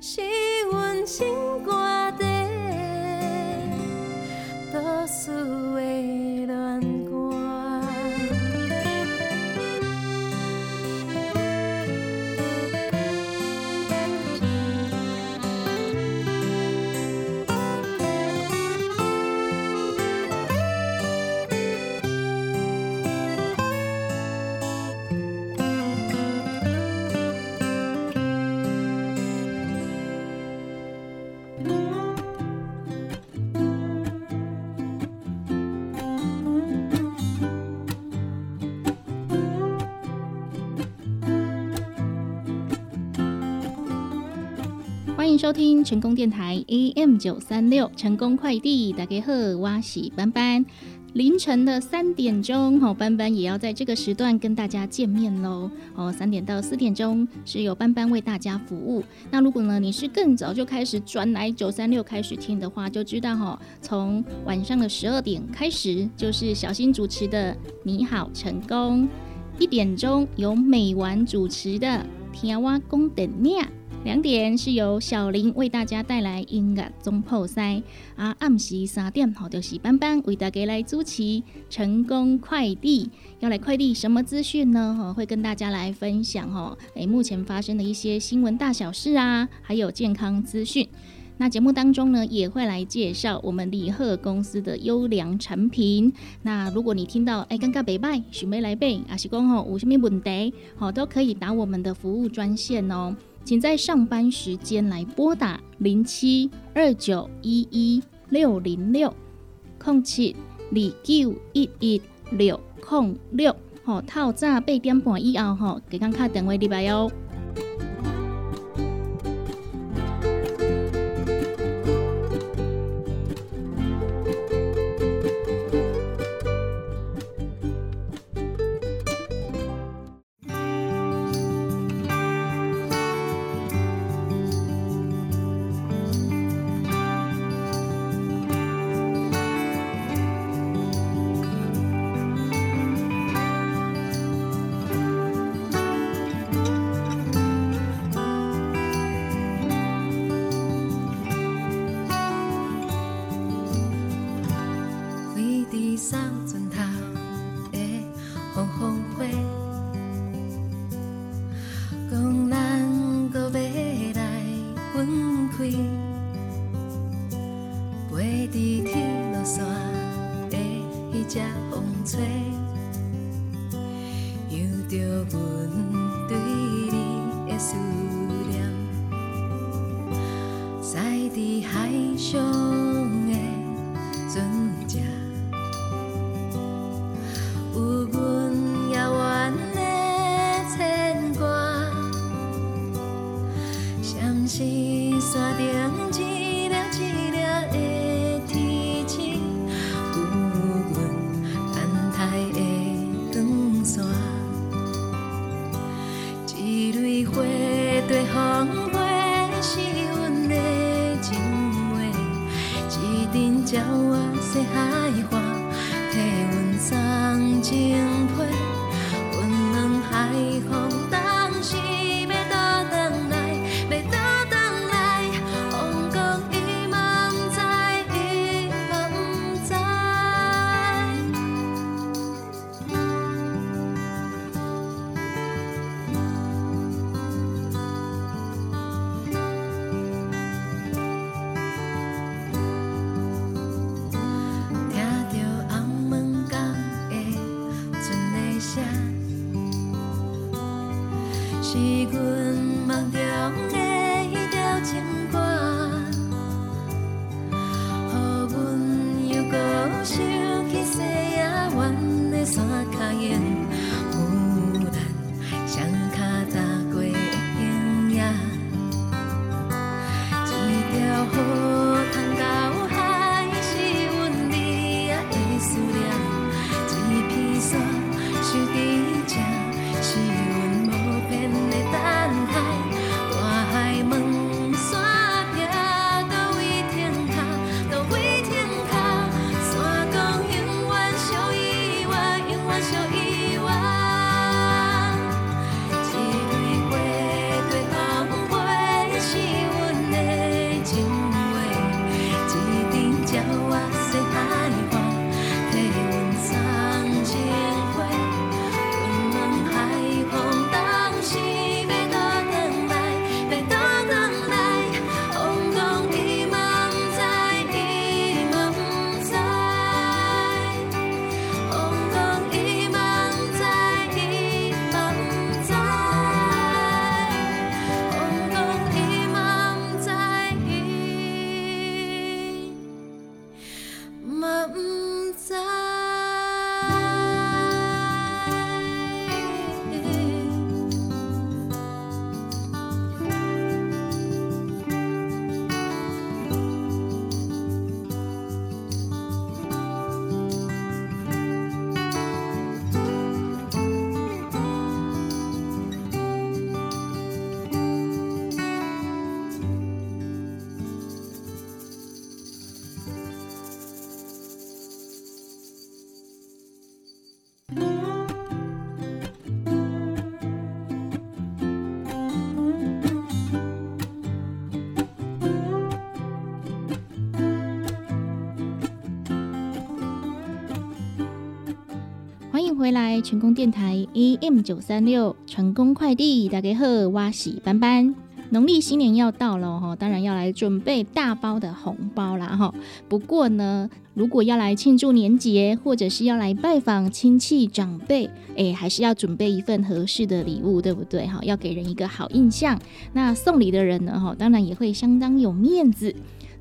细问青。收听成功电台 AM 九三六成功快递，大家好，我是班班。凌晨的三点钟，好，班班也要在这个时段跟大家见面喽。哦，三点到四点钟是由班班为大家服务。那如果呢你是更早就开始转来九三六开始听的话，就知道哈，从晚上的十二点开始就是小新主持的你好成功，一点钟由美丸主持的天蛙公等念。两点是由小林为大家带来音乐中破塞啊，暗时三点好就是班班为大家来主持成功快递，要来快递什么资讯呢？哈，会跟大家来分享哈，诶，目前发生的一些新闻大小事啊，还有健康资讯。那节目当中呢，也会来介绍我们李贺公司的优良产品。那如果你听到哎，尴尬北拜许梅来背啊，是讲吼有什么问题，好都可以打我们的服务专线哦。请在上班时间来拨打零七二九一一六零六空七二九一一六空六，吼，透早八点半以后吼，给刚卡电话入来哦。花是阮的情话，一阵鸟仔说海回来，成功电台 AM 九三六成功快递，大家好，我是班班。农历新年要到了哈，当然要来准备大包的红包啦哈。不过呢，如果要来庆祝年节，或者是要来拜访亲戚长辈，哎，还是要准备一份合适的礼物，对不对哈？要给人一个好印象。那送礼的人呢哈，当然也会相当有面子。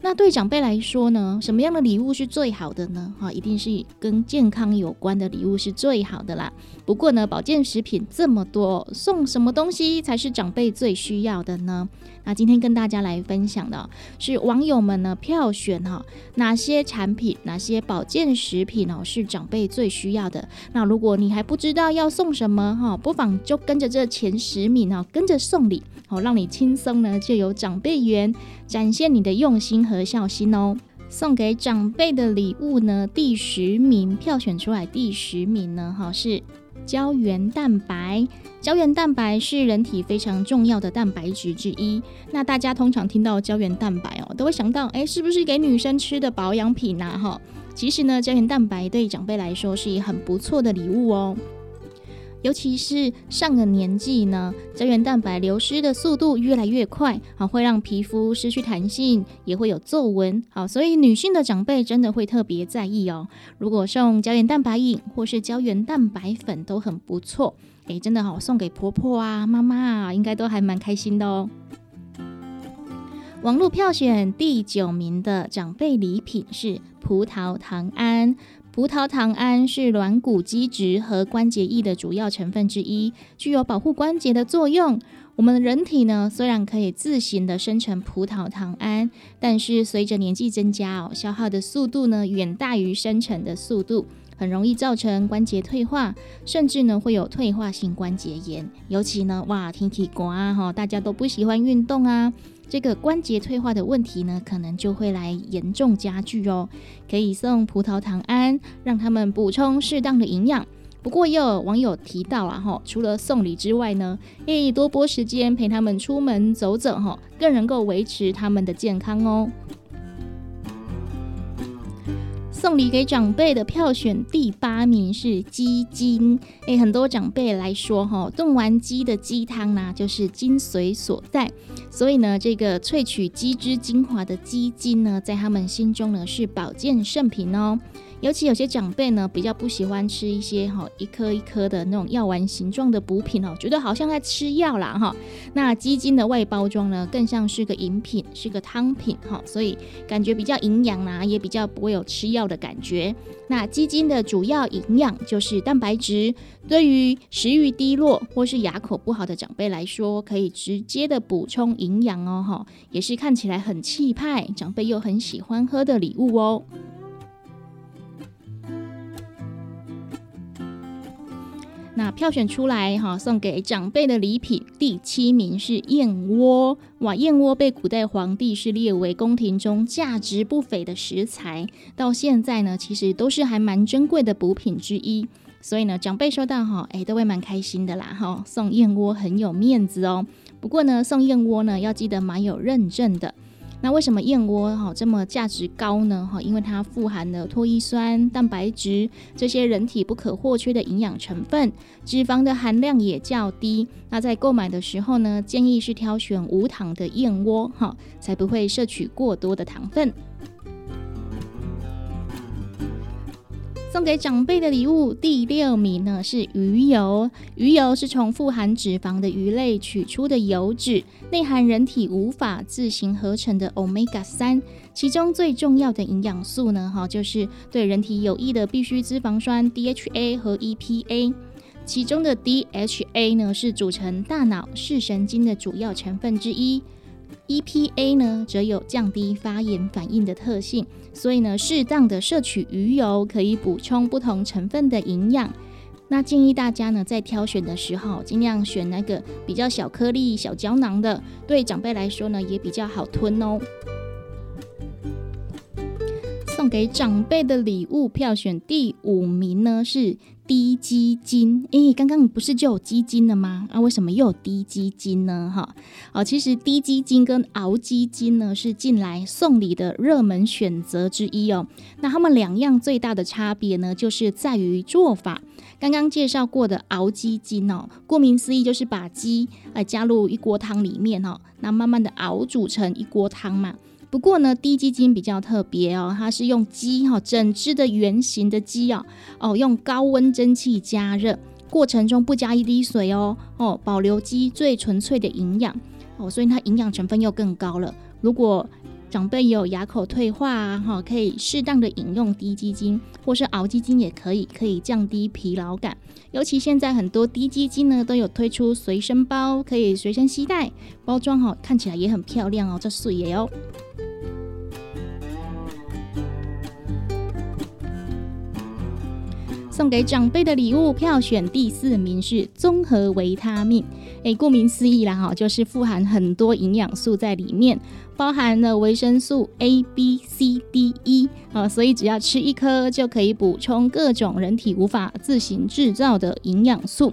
那对长辈来说呢，什么样的礼物是最好的呢？哈，一定是跟健康有关的礼物是最好的啦。不过呢，保健食品这么多，送什么东西才是长辈最需要的呢？那今天跟大家来分享的是网友们呢票选哈哪些产品、哪些保健食品哦是长辈最需要的。那如果你还不知道要送什么哈，不妨就跟着这前十名哦，跟着送礼，好让你轻松呢就有长辈缘，展现你的用心和孝心哦。送给长辈的礼物呢，第十名票选出来，第十名呢哈是胶原蛋白。胶原蛋白是人体非常重要的蛋白质之一。那大家通常听到胶原蛋白哦，都会想到，哎，是不是给女生吃的保养品呐？哈，其实呢，胶原蛋白对长辈来说是一很不错的礼物哦。尤其是上了年纪呢，胶原蛋白流失的速度越来越快，好，会让皮肤失去弹性，也会有皱纹，好，所以女性的长辈真的会特别在意哦。如果送胶原蛋白饮或是胶原蛋白粉都很不错，诶，真的好送给婆婆啊、妈妈啊，应该都还蛮开心的哦。网络票选第九名的长辈礼品是葡萄糖胺。葡萄糖胺是软骨基质和关节液的主要成分之一，具有保护关节的作用。我们的人体呢，虽然可以自行的生成葡萄糖胺，但是随着年纪增加哦，消耗的速度呢远大于生成的速度，很容易造成关节退化，甚至呢会有退化性关节炎。尤其呢，哇，天气刮哈，大家都不喜欢运动啊。这个关节退化的问题呢，可能就会来严重加剧哦。可以送葡萄糖胺，让他们补充适当的营养。不过也有网友提到啊，哈，除了送礼之外呢，诶，多拨时间陪他们出门走走，哈，更能够维持他们的健康哦。送礼给长辈的票选第八名是鸡精，诶，很多长辈来说哈，炖完鸡的鸡汤呢，就是精髓所在，所以呢，这个萃取鸡汁精华的鸡精呢，在他们心中呢是保健圣品哦。尤其有些长辈呢，比较不喜欢吃一些哈一颗一颗的那种药丸形状的补品哦，觉得好像在吃药啦哈。那鸡精的外包装呢，更像是个饮品，是个汤品哈，所以感觉比较营养啦，也比较不会有吃药的感觉。那鸡精的主要营养就是蛋白质，对于食欲低落或是牙口不好的长辈来说，可以直接的补充营养哦哈，也是看起来很气派，长辈又很喜欢喝的礼物哦。那票选出来哈，送给长辈的礼品第七名是燕窝。哇，燕窝被古代皇帝是列为宫廷中价值不菲的食材，到现在呢，其实都是还蛮珍贵的补品之一。所以呢，长辈收到哈，哎，都会蛮开心的啦哈。送燕窝很有面子哦。不过呢，送燕窝呢，要记得蛮有认证的。那为什么燕窝哈这么价值高呢？哈，因为它富含了脱衣酸、蛋白质这些人体不可或缺的营养成分，脂肪的含量也较低。那在购买的时候呢，建议是挑选无糖的燕窝哈，才不会摄取过多的糖分。送给长辈的礼物第六名呢是鱼油。鱼油是从富含脂肪的鱼类取出的油脂，内含人体无法自行合成的 omega 三。其中最重要的营养素呢，哈，就是对人体有益的必需脂肪酸 DHA 和 EPA。其中的 DHA 呢是组成大脑视神经的主要成分之一。EPA 呢，则有降低发炎反应的特性，所以呢，适当的摄取鱼油可以补充不同成分的营养。那建议大家呢，在挑选的时候，尽量选那个比较小颗粒、小胶囊的，对长辈来说呢，也比较好吞哦。送给长辈的礼物票选第五名呢是。低基金，诶，刚刚不是就有基金了吗？啊，为什么又有低基金呢？哈，哦，其实低基金跟熬基金呢是近来送礼的热门选择之一哦。那他们两样最大的差别呢，就是在于做法。刚刚介绍过的熬鸡精哦，顾名思义就是把鸡呃加入一锅汤里面哦，那慢慢的熬煮成一锅汤嘛。不过呢，低基金比较特别哦，它是用鸡哈整只的圆形的鸡啊，哦，用高温蒸汽加热，过程中不加一滴水哦，哦，保留鸡最纯粹的营养哦，所以它营养成分又更高了。如果长辈有牙口退化啊，哈，可以适当的饮用低基金，或是熬基金也可以，可以降低疲劳感。尤其现在很多低基金呢都有推出随身包，可以随身携带，包装哈看起来也很漂亮哦，这水也哦。送给长辈的礼物票选第四名是综合维他命。诶，顾名思义啦，哈，就是富含很多营养素在里面，包含了维生素 A、B、C、D、E 啊，所以只要吃一颗就可以补充各种人体无法自行制造的营养素。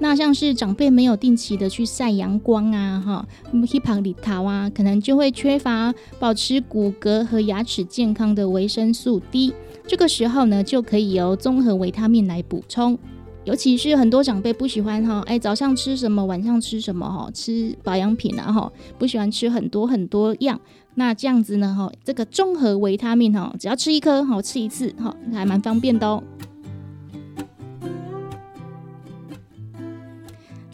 那像是长辈没有定期的去晒阳光啊，哈，黑旁里头啊，可能就会缺乏保持骨骼和牙齿健康的维生素 D。这个时候呢，就可以由综合维他命来补充。尤其是很多长辈不喜欢哈，哎，早上吃什么，晚上吃什么哈，吃保养品啊哈，不喜欢吃很多很多样。那这样子呢哈，这个综合维他命哈，只要吃一颗哈，吃一次哈，还蛮方便的哦。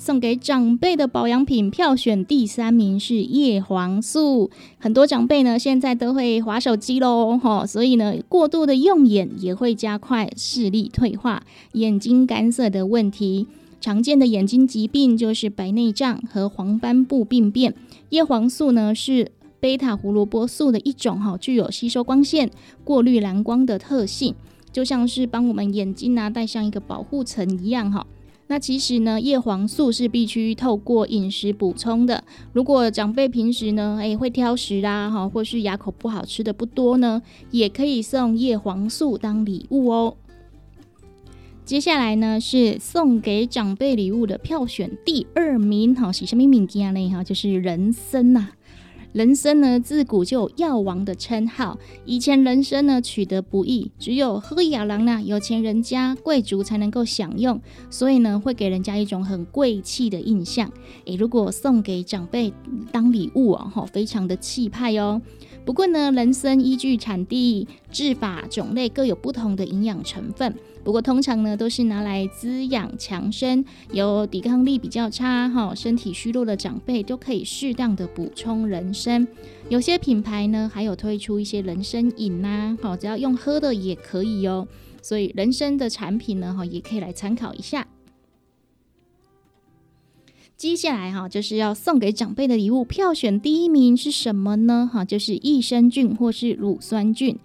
送给长辈的保养品票选第三名是叶黄素。很多长辈呢现在都会划手机喽，哈，所以呢过度的用眼也会加快视力退化、眼睛干涩的问题。常见的眼睛疾病就是白内障和黄斑部病变。叶黄素呢是贝塔胡萝卜素的一种，哈，具有吸收光线、过滤蓝光的特性，就像是帮我们眼睛啊戴上一个保护层一样，哈。那其实呢，叶黄素是必须透过饮食补充的。如果长辈平时呢，诶会挑食啦，哈，或是牙口不好吃的不多呢，也可以送叶黄素当礼物哦。接下来呢，是送给长辈礼物的票选第二名，哈，是什么名件呢？哈，就是人参呐。人参呢，自古就有药王的称号。以前人参呢取得不易，只有喝雅郎呢有钱人家贵族才能够享用，所以呢会给人家一种很贵气的印象。诶，如果送给长辈当礼物啊，哈，非常的气派哦。不过呢，人参依据产地、制法、种类各有不同的营养成分。不过通常呢，都是拿来滋养强身，有抵抗力比较差哈，身体虚弱的长辈都可以适当的补充人参。有些品牌呢，还有推出一些人参饮呐，好，只要用喝的也可以哦。所以人参的产品呢，哈，也可以来参考一下。接下来哈，就是要送给长辈的礼物，票选第一名是什么呢？哈，就是益生菌或是乳酸菌。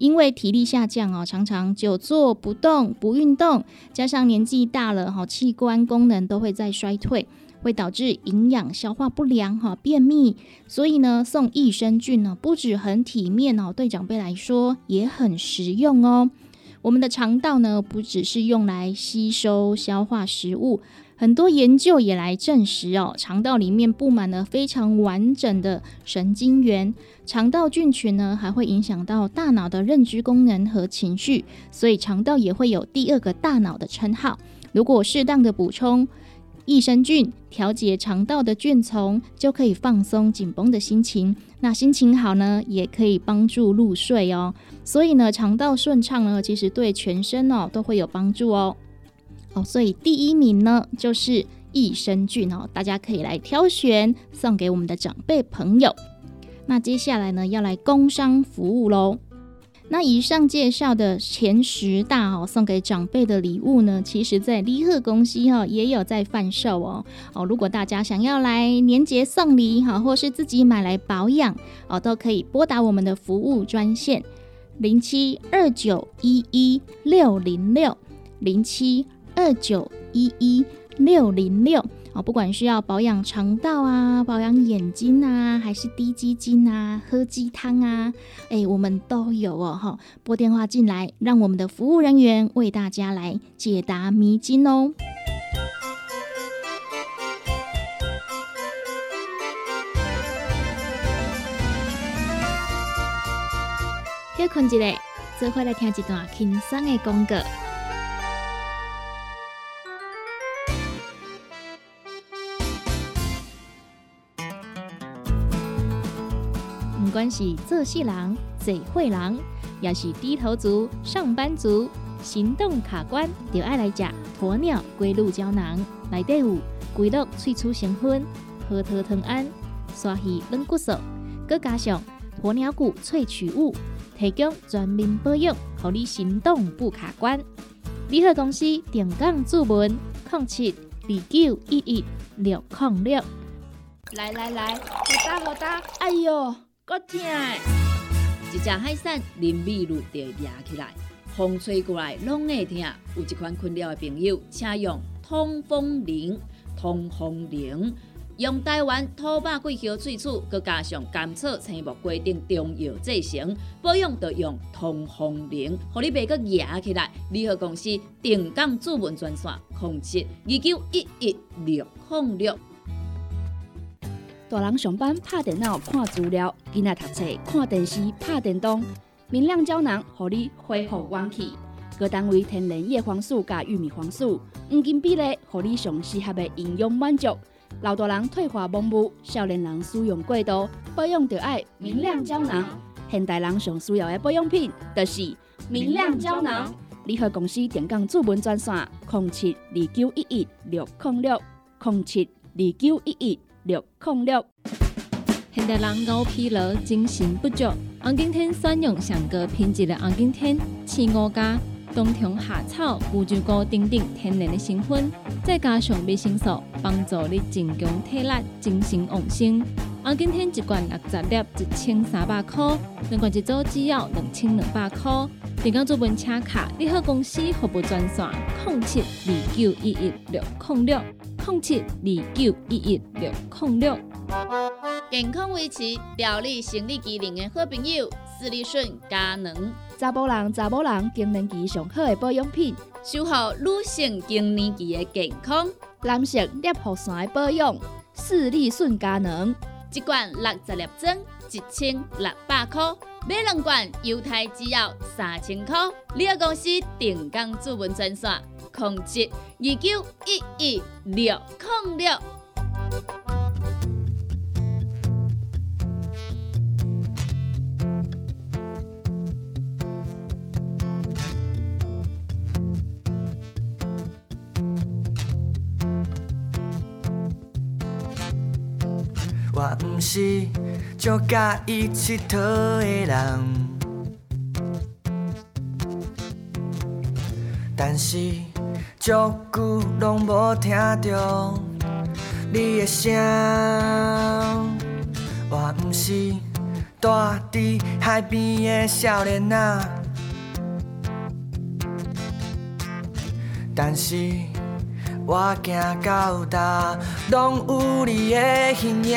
因为体力下降哦，常常久坐不动、不运动，加上年纪大了哈，器官功能都会在衰退，会导致营养消化不良哈、便秘。所以呢，送益生菌呢，不止很体面哦，对长辈来说也很实用哦。我们的肠道呢，不只是用来吸收、消化食物。很多研究也来证实哦，肠道里面布满了非常完整的神经元，肠道菌群呢还会影响到大脑的认知功能和情绪，所以肠道也会有第二个大脑的称号。如果适当的补充益生菌，调节肠道的菌丛，就可以放松紧绷的心情。那心情好呢，也可以帮助入睡哦。所以呢，肠道顺畅呢，其实对全身哦都会有帮助哦。哦，所以第一名呢就是益生菌哦，大家可以来挑选送给我们的长辈朋友。那接下来呢要来工商服务喽。那以上介绍的前十大哦，送给长辈的礼物呢，其实在利贺公司哈也有在贩售哦。哦，如果大家想要来年节送礼哈，或是自己买来保养哦，都可以拨打我们的服务专线零七二九一一六零六零七。二九一一六零六哦，不管是要保养肠道啊、保养眼睛啊，还是低鸡精啊、喝鸡汤啊，哎，我们都有哦哈。拨电话进来，让我们的服务人员为大家来解答迷津哦。休困一下，最后来听一段轻松的广告。不管是做事人、嘴会人，也是低头族、上班族，行动卡关，就爱来食鸵鸟龟鹿胶囊。内底有龟鹿萃取成分，核桃藤胺、鲨鱼软骨素，佮加上鸵鸟骨萃取物，提供全面保养，让你行动不卡关。联合公司定岗注文：零七二九一一六零六。来来来，好打好打，哎呦！够痛！一只海扇淋雨露就压起来，风吹过来拢会痛。有一款困扰的朋友，请用通风铃。通风铃用台湾土白桂花萃取，佮加上甘草、青木规定中药制成，保养要用通风铃，互你袂佮压起来。联合公司定岗主文专线：控制二九一一六零六。大人上班拍电脑看资料，囡仔读册看电视拍电动，明亮胶囊，互你恢复元气。各单位天然叶黄素加玉米黄素，黄金比例，互你上适合的营养满足。老大人退化盲目，少年人使用过度，保养就要明亮胶囊。现代人上需要的保养品，就是明亮胶囊。联合公司电讲主文专线：零七二九一一六零六零七二九一一六零六。现代人熬疲劳、精神不足，红景天选用上个品质的红景天青五加，冬虫夏草、乌鸡菇等等天然的成分，再加上维生素，帮助你增强体力、精神旺盛。红景天一罐六十粒，一千三百块；两罐一组只要两千两百块。电工做本车卡，你好公司服务专线：零七二九一一六零六零七二九一一六零六。健康维持、调理生理机能的好朋友——斯利顺佳能，查甫人、查某人更年期上好的保养品，守护女性更年期的健康。男性尿酸的保养，斯利顺佳能，一罐六十粒装，一千六百块；买两罐，犹太只要三千块。你个公司定岗主文专线：控制二九一一六零六。我毋是足介意佚佗的人，但是足久拢无听着你的声。我毋是住伫海边的少年仔，但是。我行到哪，拢有你的形影。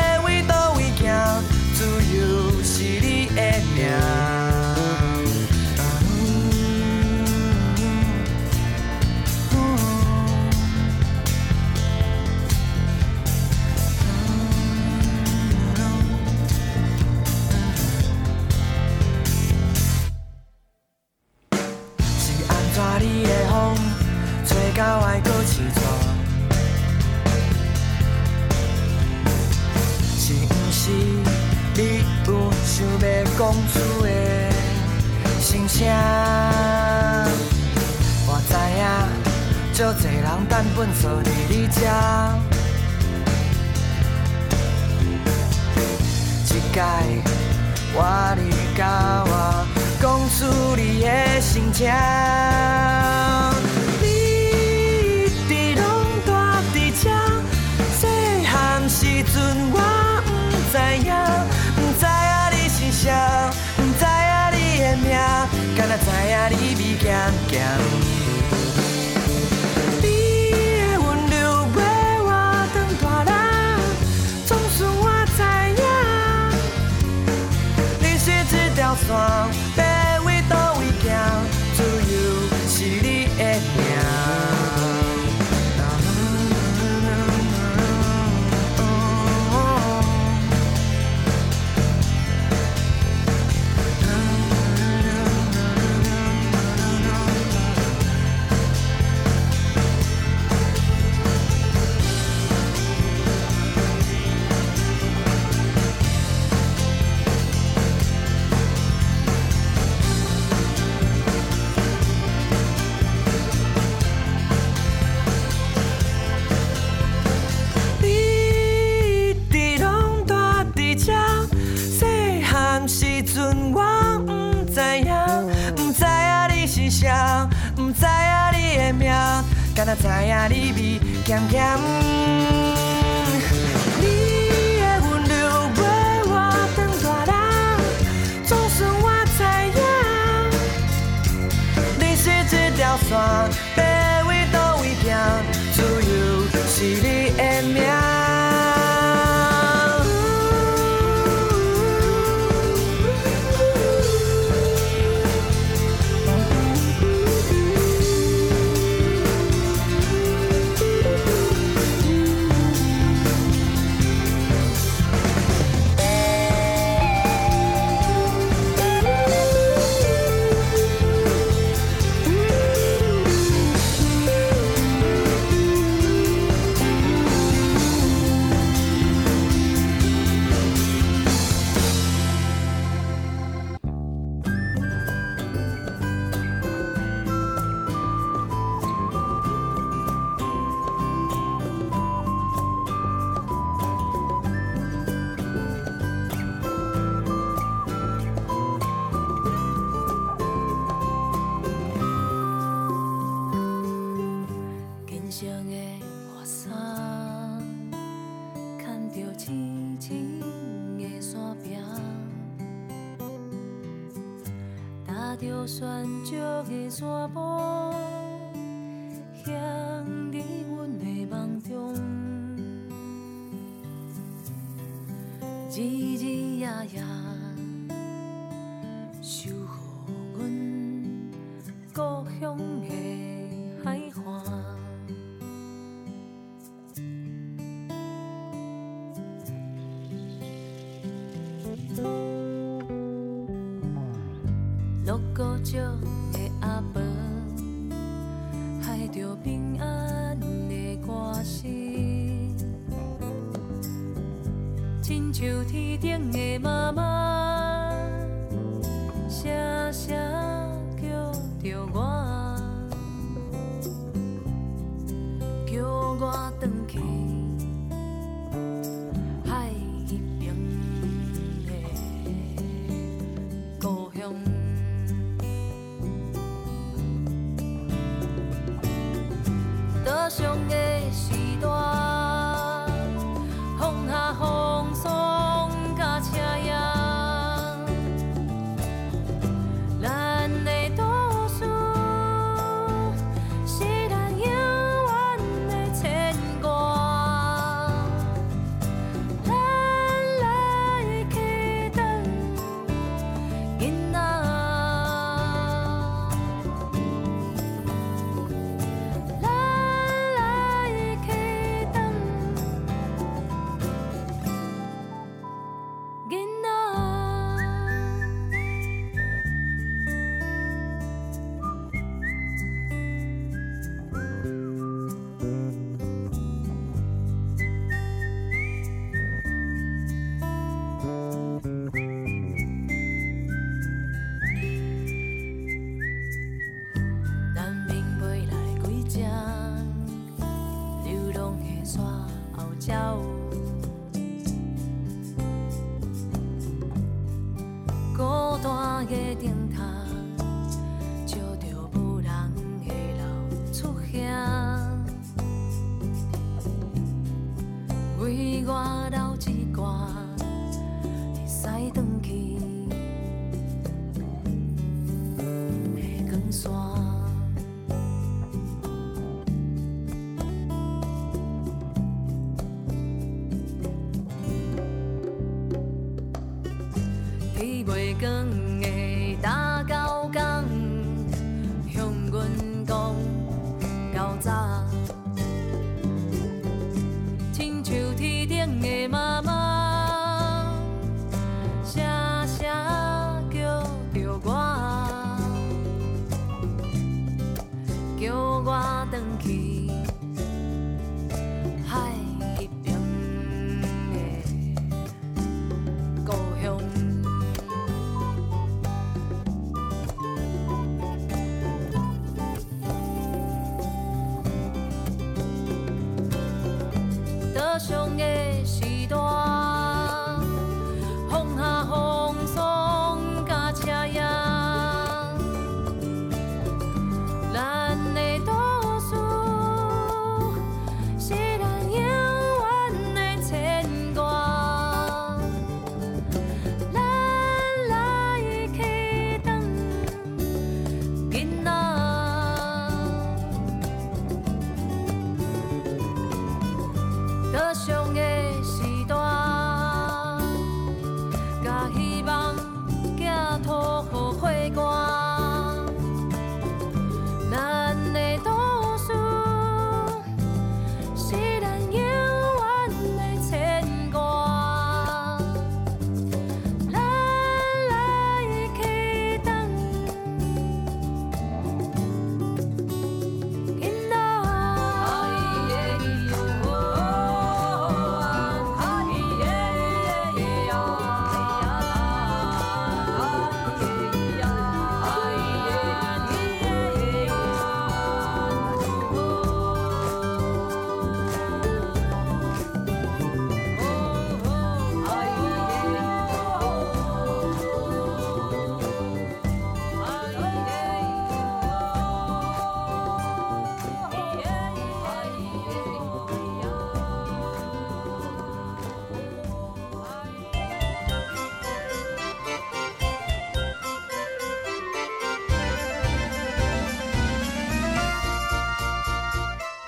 是安怎你的风吹到外国是毋是？你有想要讲出的心声？我知影，足多人等本坐伫你这。一届，我你甲我讲出你的心情。你一直拢住伫这，细汉时阵我毋。知影，毋知影你是谁，毋知影你的名，敢若知影你美咸咸。时阵我呒知影，呒知影你是谁，呒知影你的名，敢若知影你味咸咸。你的温柔陪我等大人，总算我知影。你是一条线，爸为佗位走，自由是你的名。叽叽呀呀。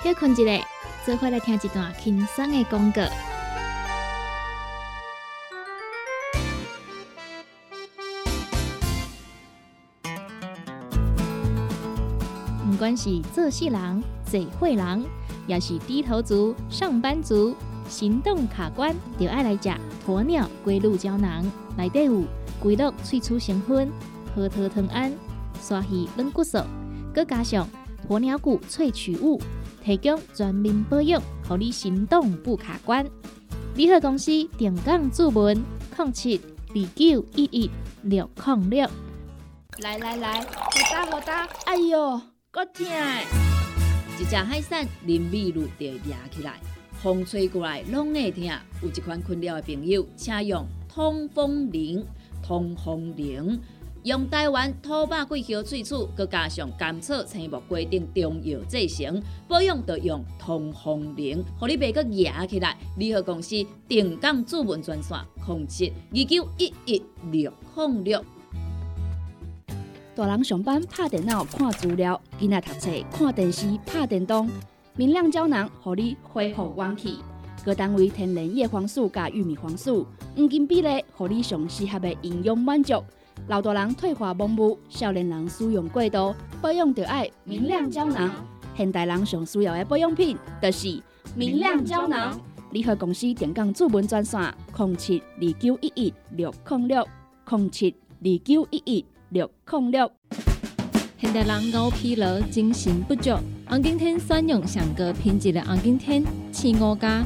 休困一下，做回来听一段轻松的广告。不管是做事人、嘴会人，也是低头族、上班族，行动卡关，就爱来食鸵鸟龟鹿胶囊。内底有龟鹿萃取成分，核桃藤胺、刷鱼软骨素，佮加上鸵鸟骨萃取物，提供全面保养，让你行动不卡关。联合公司定岗注文：零七二九一一六零六。来来来，好打好打，哎哟，够痛！一只海扇淋米露就压起来，风吹过来拢会痛。有一款困扰的朋友，请用通风铃。通风铃用台湾土白桂花萃取，佮加上甘草、青木规定中药制成，保养要用通风铃，互你袂佮压起来。联合公司定岗主文专线：零七二九一一六零六。大人上班拍电脑看资料，囡仔读册看电视拍电动，明亮胶囊互你恢复元气。各单位天然叶黄素加玉米黄素，黄金比例，互你上适合的营养满足。老大人退化盲目，少年人使用过度，保养就要明亮胶囊。现代人上需要的保养品，就是明亮胶囊。联合公司电讲注文专线：零七二九一一六零六零七二九一一。六零六。现代人熬疲劳、精神不足，红景天选用上高品质的红景天青乌加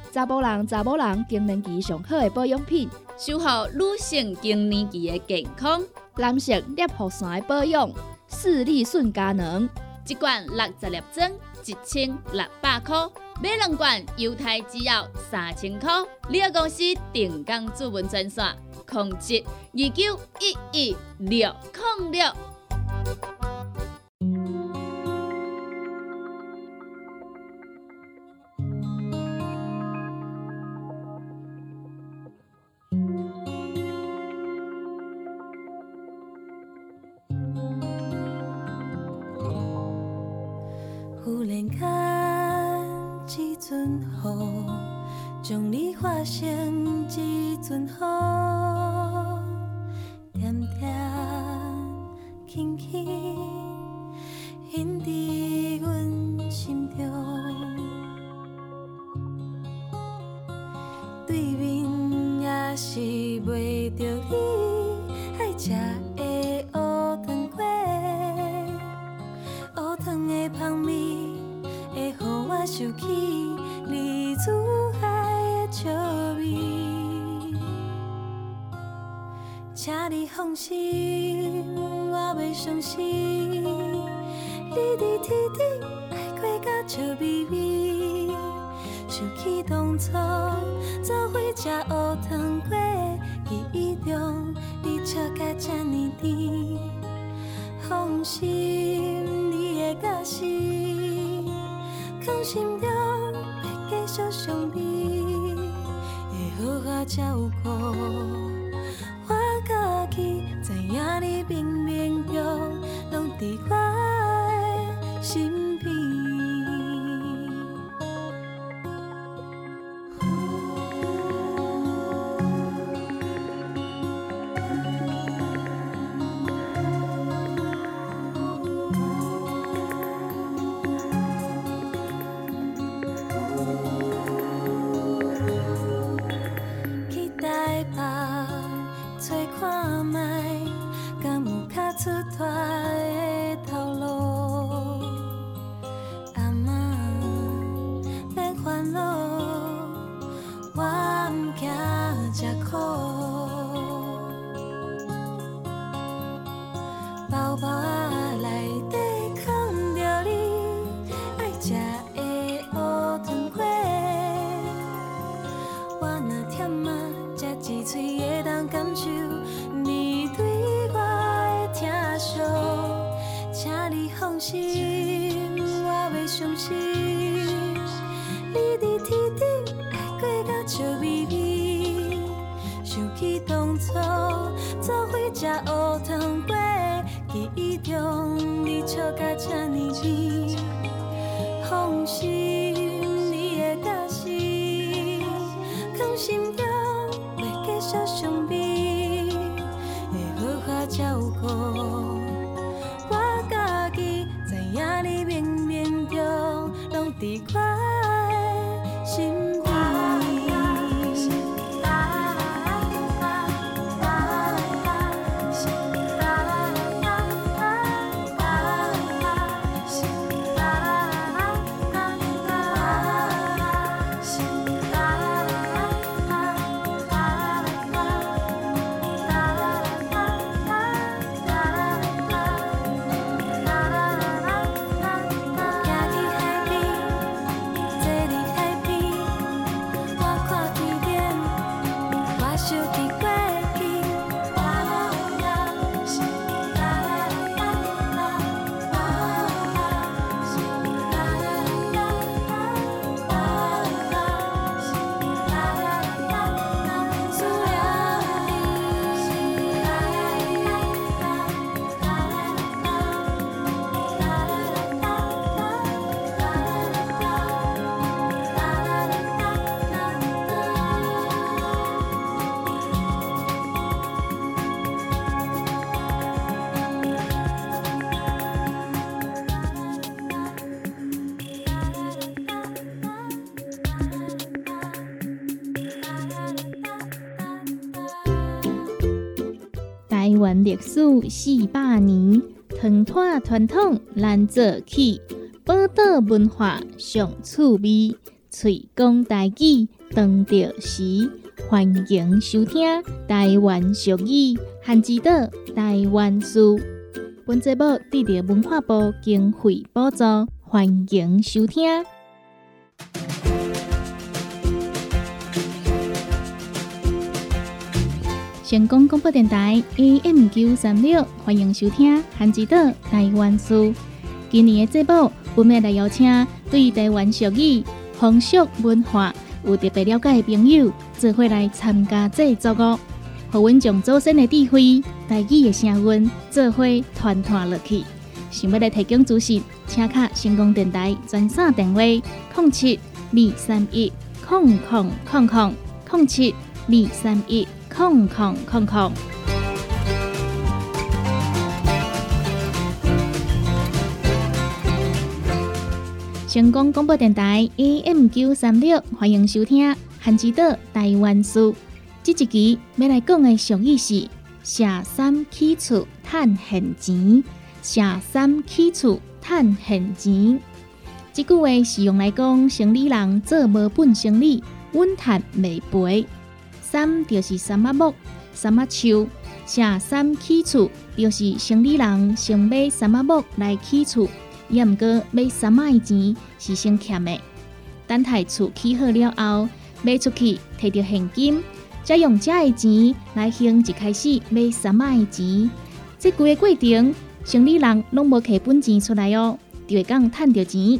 查甫人、查某人更年期上好的保养品，守护女性更年期的健康。男性尿酸的保养，视力顺佳能。一罐六十粒装，一千六百块；买两罐，犹太只要三千块。你个公司定岗主文专线。控制二九一一六零六。相信，你伫天顶爱过甲笑眯眯，想起当初做伙食乌糖粿，记忆中你笑甲这呢甜。放心，你的假死，放心中会继续相依，会好好照顾。做伙食乌糖粿，记忆中你笑甲这么甜。放心，你的假死，藏心中袂继续伤悲，会好好照顾我家己。知影你冥冥中拢伫我台湾历史四百年，传统传统咱做起，宝岛文化上趣味，喙讲台语当着时。欢迎收听台湾俗语汉之岛台湾书。本节目得到文化部经费补助，欢迎收听。成功广播电台 AM 九三六，欢迎收听韩之岛台湾书。今年的节目，我们来邀请对台湾俗语、风俗文化有特别了解的朋友，做伙来参加这个节目，互阮将祖先的智慧、台语的声音，做伙传传落去。想要来提供资讯，请卡成功电台专线电话：零七二三一空空空空零七二三一。空空空空。成功广播电台 AM 九三六，欢迎收听《汉之岛台湾书》。这一期要来讲的俗语是“下山起厝趁现钱”，下山起厝趁现钱。这句话是用来讲生理人做无本生理，稳赚未赔。三就是三么木、三么树，下山起厝，就是生理人先买三么木来起厝，也毋过买三么钱是先欠的。等待厝起好了后，卖出去摕到现金，再用这的钱来还一开始买三么的钱。这几个过程，生理人拢无摕本钱出来哦，就会讲趁到钱。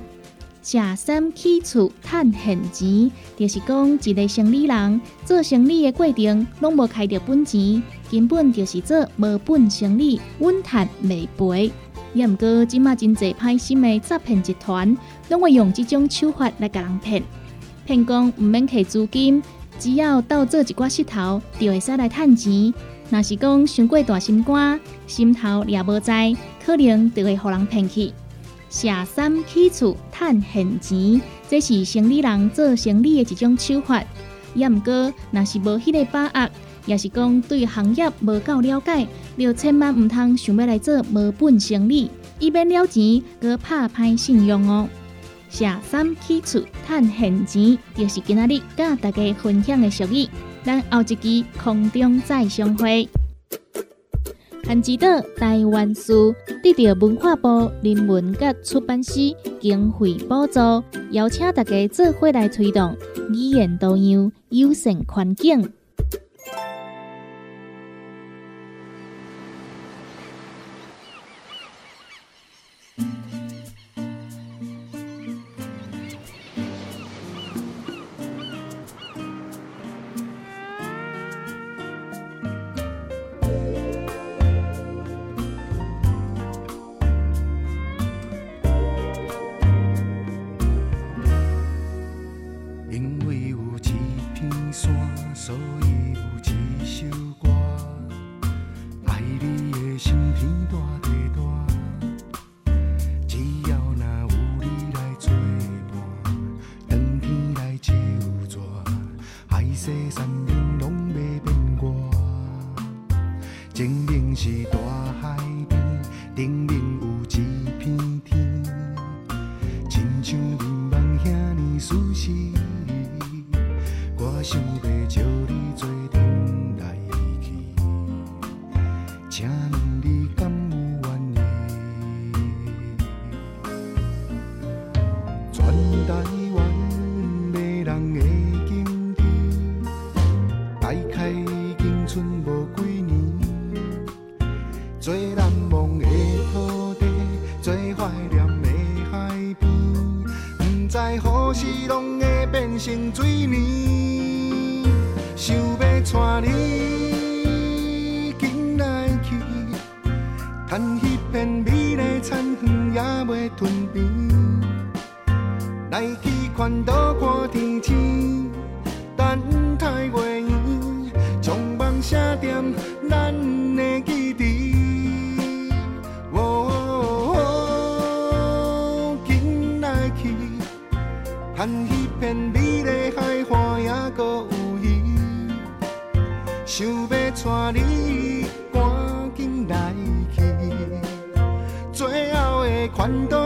下山起厝趁现钱，就是讲一个生理人做生理的过程，拢无开着本钱，根本就是做无本生理，稳赚未赔。也毋过，即马真侪歹心的诈骗集团，拢会用即种手法来甲人骗。骗讲毋免摕资金，只要倒做一寡石头，就会使来趁钱。若是讲伤过大心肝，心头也无在，可能就会互人骗去。下山起厝趁现钱，这是生理人做生理的一种手法。也毋过，若是无迄个把握，也是讲对行业无够了解，就千万毋通想要来做无本生理，以免了钱，搁拍歹信用哦。下山起厝趁现钱，就是今仔日甲大家分享的俗语。咱后一期空中再相会。韩指导台湾书得到文化部人文及出版社经费补助，邀请大家做伙来推动语言多样、友善环境。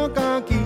nunca.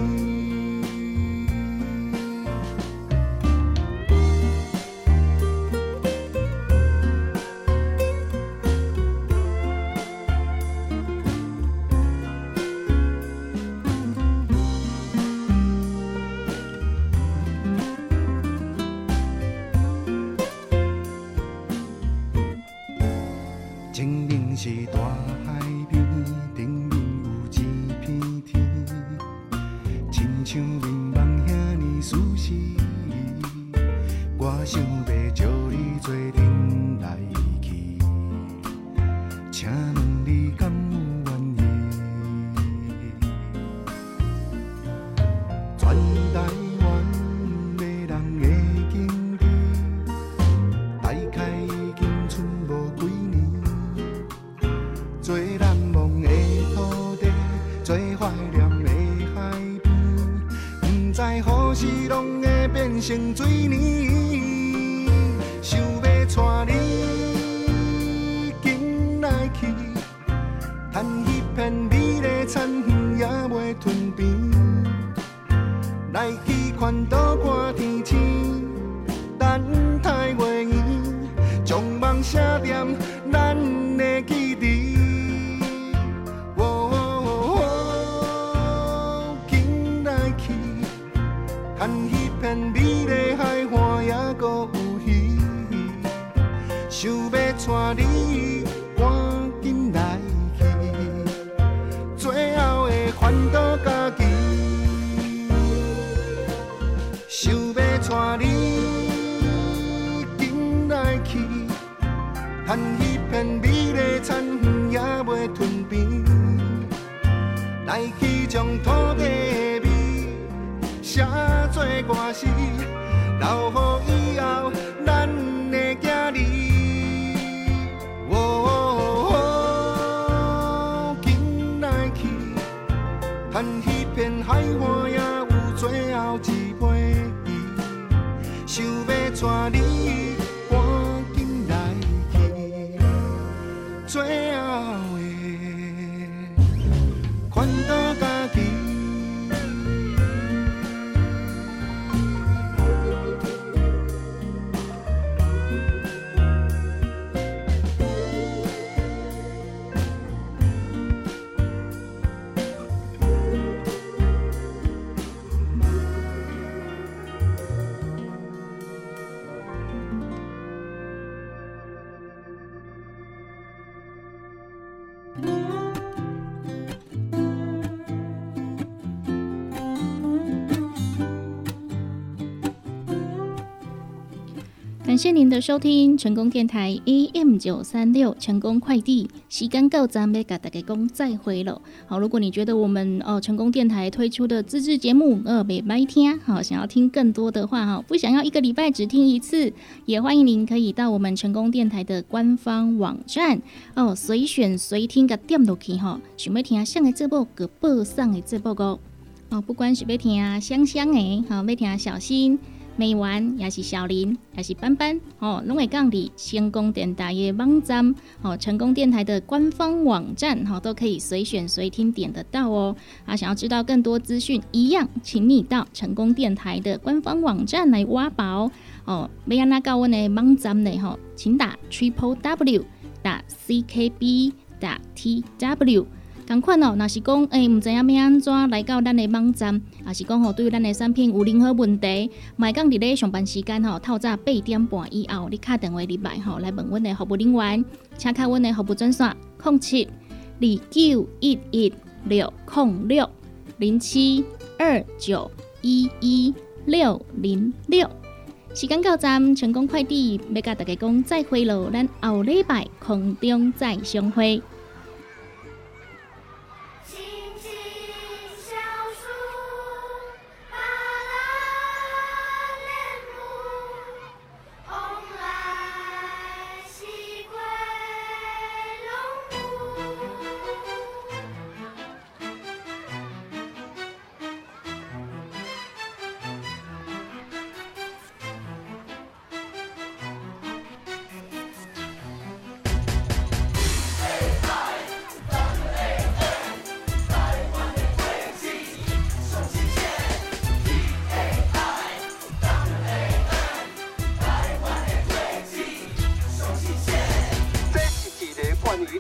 我心。谢您的收听，成功电台 AM 九三六，成功快递，时间够咱们给大家讲再会了。好，如果你觉得我们哦成功电台推出的自制节目呃没白听，好想要听更多的话哈，不想要一个礼拜只听一次，也欢迎您可以到我们成功电台的官方网站哦，随选随听个点落去哈，想要听上的这部个播上的这部歌哦，不管是要听香香的，好要听小心。美完也是小林，也是班班，哦，拢会讲的成功电台的网站，哦，成功电台的官方网站，哈，都可以随选随听点得到哦。啊，想要知道更多资讯，一样，请你到成功电台的官方网站来挖宝哦。没安那高温的网站内，哈，请打 triple w 打 c k b 打 t w。同款哦，若是讲诶，毋知影要安怎来到咱的网站，也是讲吼，对咱的产品有任何问题，卖讲伫咧上班时间吼，透早八点半以后，你敲电话入来吼，来问阮的服务人员，请敲阮的服务专线：零七二九一一六零六零七二九一一六零六。时间到站，成功快递要甲大家讲再会喽，咱后礼拜空中再相会。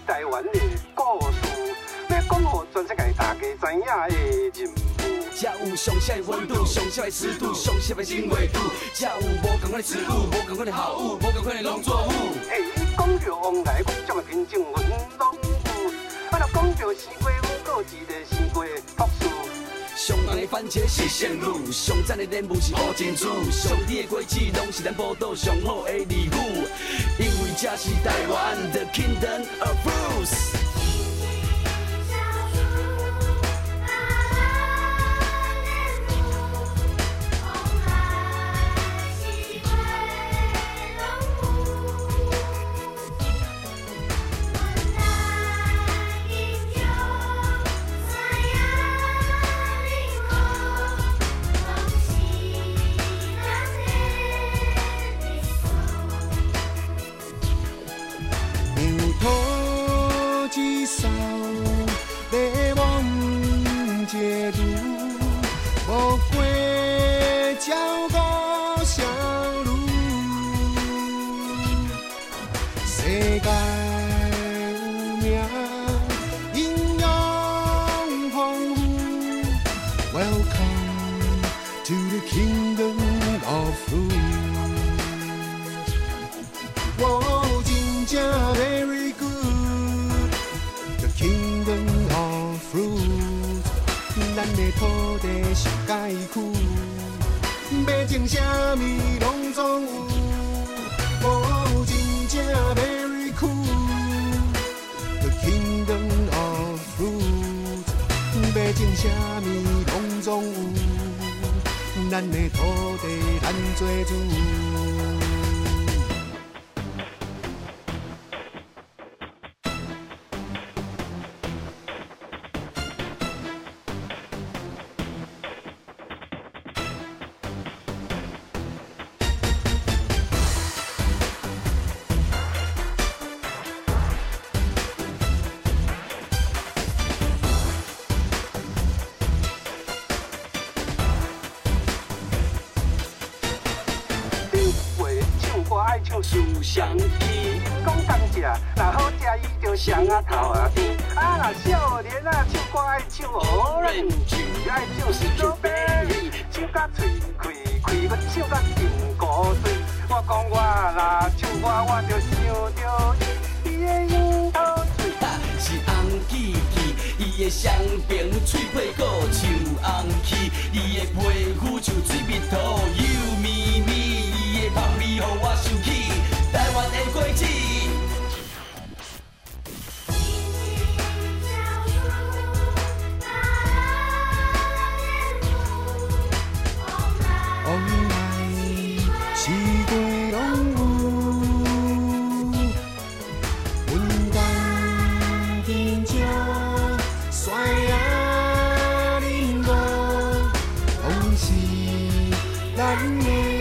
台湾的故事，要讲给全世界大家知影的任务，才有上下的温度，上下的湿度，上适的经纬度，才有无同款的植物，无同款的好物，无同款的农作物。嘿，讲着往来各种的品种，阮拢有。啊，若讲着西瓜，阮有一个西瓜博士。上红的番茄是圣乳，上赞的莲雾是乌珍珠，上甜的果子拢是咱宝岛上好的礼物，因为这是台湾的 Kingdom of 啥物拢总有咱的土地咱做主。咱